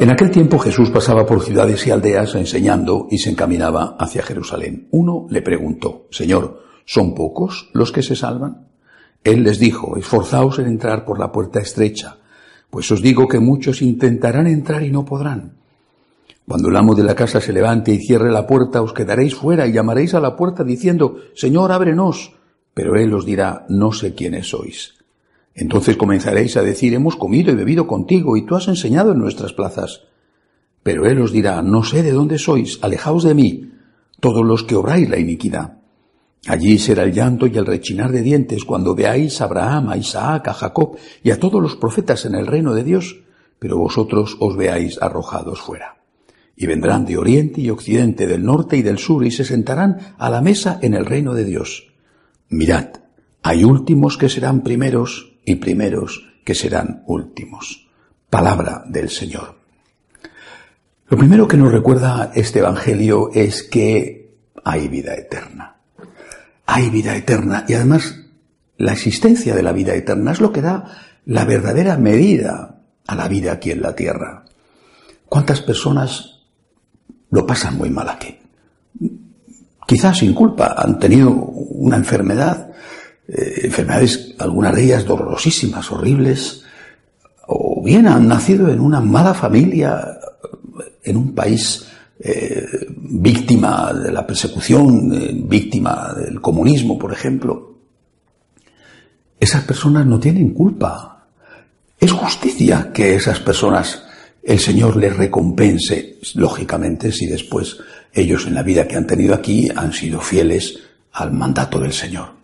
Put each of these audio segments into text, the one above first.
En aquel tiempo Jesús pasaba por ciudades y aldeas enseñando y se encaminaba hacia Jerusalén. Uno le preguntó, Señor, ¿son pocos los que se salvan? Él les dijo, esforzaos en entrar por la puerta estrecha, pues os digo que muchos intentarán entrar y no podrán. Cuando el amo de la casa se levante y cierre la puerta, os quedaréis fuera y llamaréis a la puerta diciendo, Señor, ábrenos. Pero él os dirá, no sé quiénes sois. Entonces comenzaréis a decir, hemos comido y bebido contigo y tú has enseñado en nuestras plazas. Pero él os dirá, no sé de dónde sois, alejaos de mí, todos los que obráis la iniquidad. Allí será el llanto y el rechinar de dientes cuando veáis a Abraham, a Isaac, a Jacob y a todos los profetas en el reino de Dios, pero vosotros os veáis arrojados fuera. Y vendrán de oriente y occidente, del norte y del sur, y se sentarán a la mesa en el reino de Dios. Mirad, hay últimos que serán primeros y primeros que serán últimos. Palabra del Señor. Lo primero que nos recuerda este Evangelio es que hay vida eterna hay vida eterna y además la existencia de la vida eterna es lo que da la verdadera medida a la vida aquí en la tierra. ¿Cuántas personas lo pasan muy mal aquí? Quizás sin culpa, han tenido una enfermedad, eh, enfermedades, algunas de ellas dolorosísimas, horribles, o bien han nacido en una mala familia, en un país eh, víctima de la persecución, eh, víctima del comunismo, por ejemplo, esas personas no tienen culpa. Es justicia que esas personas el Señor les recompense, lógicamente, si después ellos en la vida que han tenido aquí han sido fieles al mandato del Señor.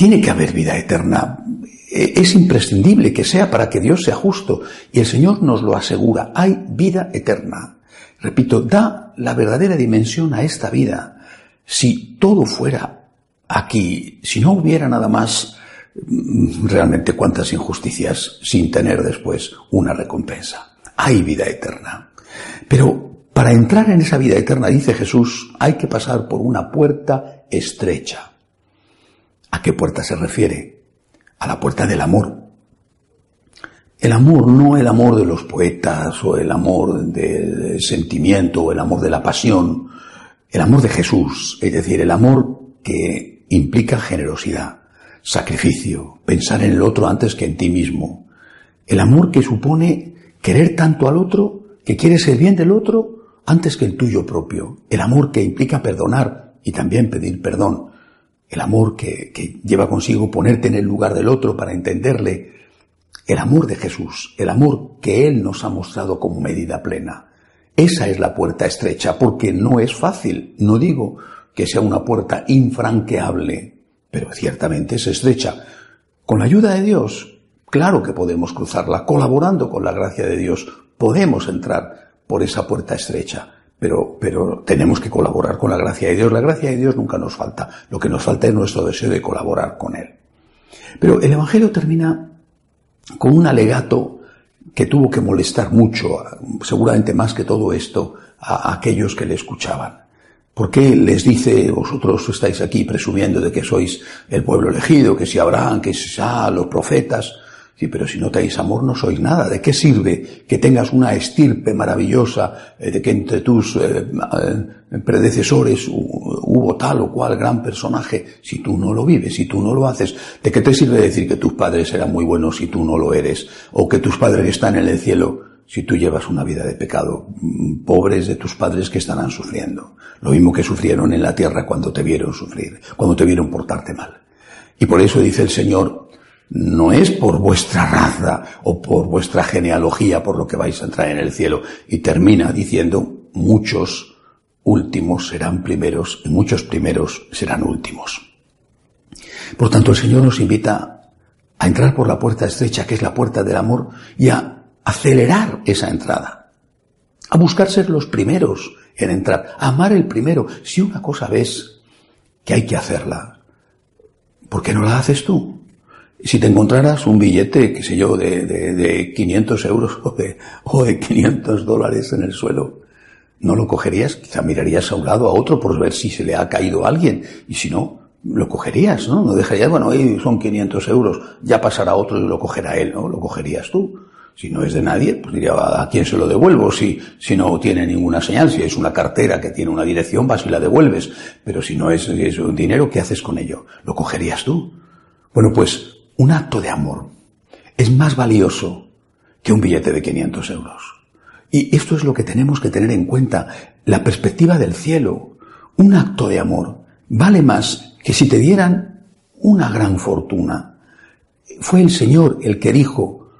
Tiene que haber vida eterna. E, es imprescindible que sea para que Dios sea justo. Y el Señor nos lo asegura. Hay vida eterna. Repito, da la verdadera dimensión a esta vida. Si todo fuera aquí, si no hubiera nada más, mm, realmente cuántas injusticias sin tener después una recompensa. Hay vida eterna. Pero para entrar en esa vida eterna, dice Jesús, hay que pasar por una puerta estrecha. ¿A qué puerta se refiere? A la puerta del amor. El amor, no el amor de los poetas o el amor del sentimiento o el amor de la pasión, el amor de Jesús, es decir, el amor que implica generosidad, sacrificio, pensar en el otro antes que en ti mismo, el amor que supone querer tanto al otro que quieres el bien del otro antes que el tuyo propio, el amor que implica perdonar y también pedir perdón, el amor que, lleva consigo ponerte en el lugar del otro para entenderle, el amor de Jesús, el amor que Él nos ha mostrado como medida plena. Esa es la puerta estrecha, porque no es fácil. No digo que sea una puerta infranqueable, pero ciertamente es estrecha. Con la ayuda de Dios, claro que podemos cruzarla. Colaborando con la gracia de Dios, podemos entrar por esa puerta estrecha. Pero, pero tenemos que colaborar con la gracia de Dios. La gracia de Dios nunca nos falta. Lo que nos falta es nuestro deseo de colaborar con Él. Pero el Evangelio termina con un alegato que tuvo que molestar mucho, seguramente más que todo esto, a aquellos que le escuchaban. ¿Por qué les dice, vosotros estáis aquí presumiendo de que sois el pueblo elegido, que si Abraham, que si Sa, los profetas? Sí, pero si no tenéis amor no sois nada. ¿De qué sirve que tengas una estirpe maravillosa, eh, de que entre tus eh, eh, predecesores hubo tal o cual gran personaje, si tú no lo vives, si tú no lo haces? ¿De qué te sirve decir que tus padres eran muy buenos si tú no lo eres? ¿O que tus padres están en el cielo si tú llevas una vida de pecado? Mm, pobres de tus padres que estarán sufriendo. Lo mismo que sufrieron en la tierra cuando te vieron sufrir, cuando te vieron portarte mal. Y por eso dice el Señor, no es por vuestra raza o por vuestra genealogía por lo que vais a entrar en el cielo. Y termina diciendo, muchos últimos serán primeros y muchos primeros serán últimos. Por tanto, el Señor nos invita a entrar por la puerta estrecha, que es la puerta del amor, y a acelerar esa entrada. A buscar ser los primeros en entrar, a amar el primero. Si una cosa ves que hay que hacerla, ¿por qué no la haces tú? Si te encontraras un billete, qué sé yo, de, de, de 500 euros o de, o de 500 dólares en el suelo, ¿no lo cogerías? Quizá mirarías a un lado, a otro, por ver si se le ha caído a alguien. Y si no, lo cogerías, ¿no? No dejarías, bueno, ahí son 500 euros, ya pasará otro y lo cogerá él, ¿no? Lo cogerías tú. Si no es de nadie, pues diría, ¿a quién se lo devuelvo? Si, si no tiene ninguna señal, si es una cartera que tiene una dirección, vas y la devuelves. Pero si no es, es un dinero, ¿qué haces con ello? ¿Lo cogerías tú? Bueno, pues un acto de amor es más valioso que un billete de 500 euros. Y esto es lo que tenemos que tener en cuenta, la perspectiva del cielo. Un acto de amor vale más que si te dieran una gran fortuna. Fue el Señor el que dijo,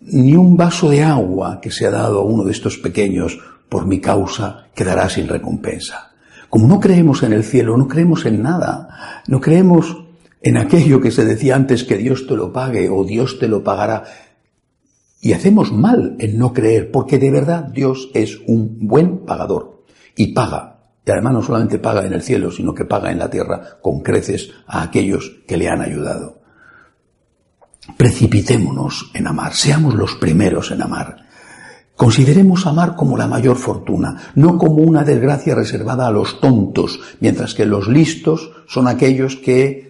ni un vaso de agua que se ha dado a uno de estos pequeños por mi causa quedará sin recompensa. Como no creemos en el cielo, no creemos en nada, no creemos en aquello que se decía antes que Dios te lo pague o Dios te lo pagará. Y hacemos mal en no creer, porque de verdad Dios es un buen pagador y paga. Y además no solamente paga en el cielo, sino que paga en la tierra con creces a aquellos que le han ayudado. Precipitémonos en amar, seamos los primeros en amar. Consideremos amar como la mayor fortuna, no como una desgracia reservada a los tontos, mientras que los listos son aquellos que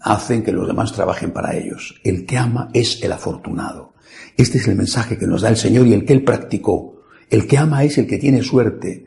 hacen que los demás trabajen para ellos. El que ama es el afortunado. Este es el mensaje que nos da el Señor y el que Él practicó. El que ama es el que tiene suerte.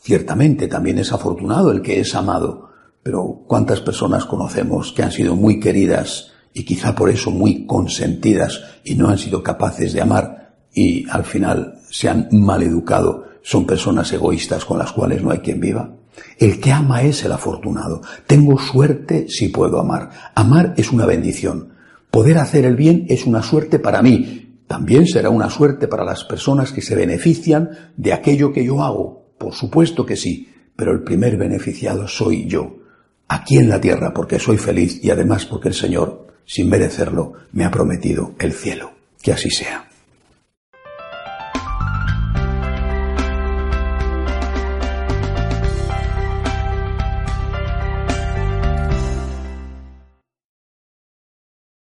Ciertamente también es afortunado el que es amado, pero ¿cuántas personas conocemos que han sido muy queridas y quizá por eso muy consentidas y no han sido capaces de amar y al final se han mal educado? Son personas egoístas con las cuales no hay quien viva. El que ama es el afortunado. Tengo suerte si puedo amar. Amar es una bendición. Poder hacer el bien es una suerte para mí. También será una suerte para las personas que se benefician de aquello que yo hago. Por supuesto que sí, pero el primer beneficiado soy yo. Aquí en la tierra porque soy feliz y además porque el Señor, sin merecerlo, me ha prometido el cielo. Que así sea.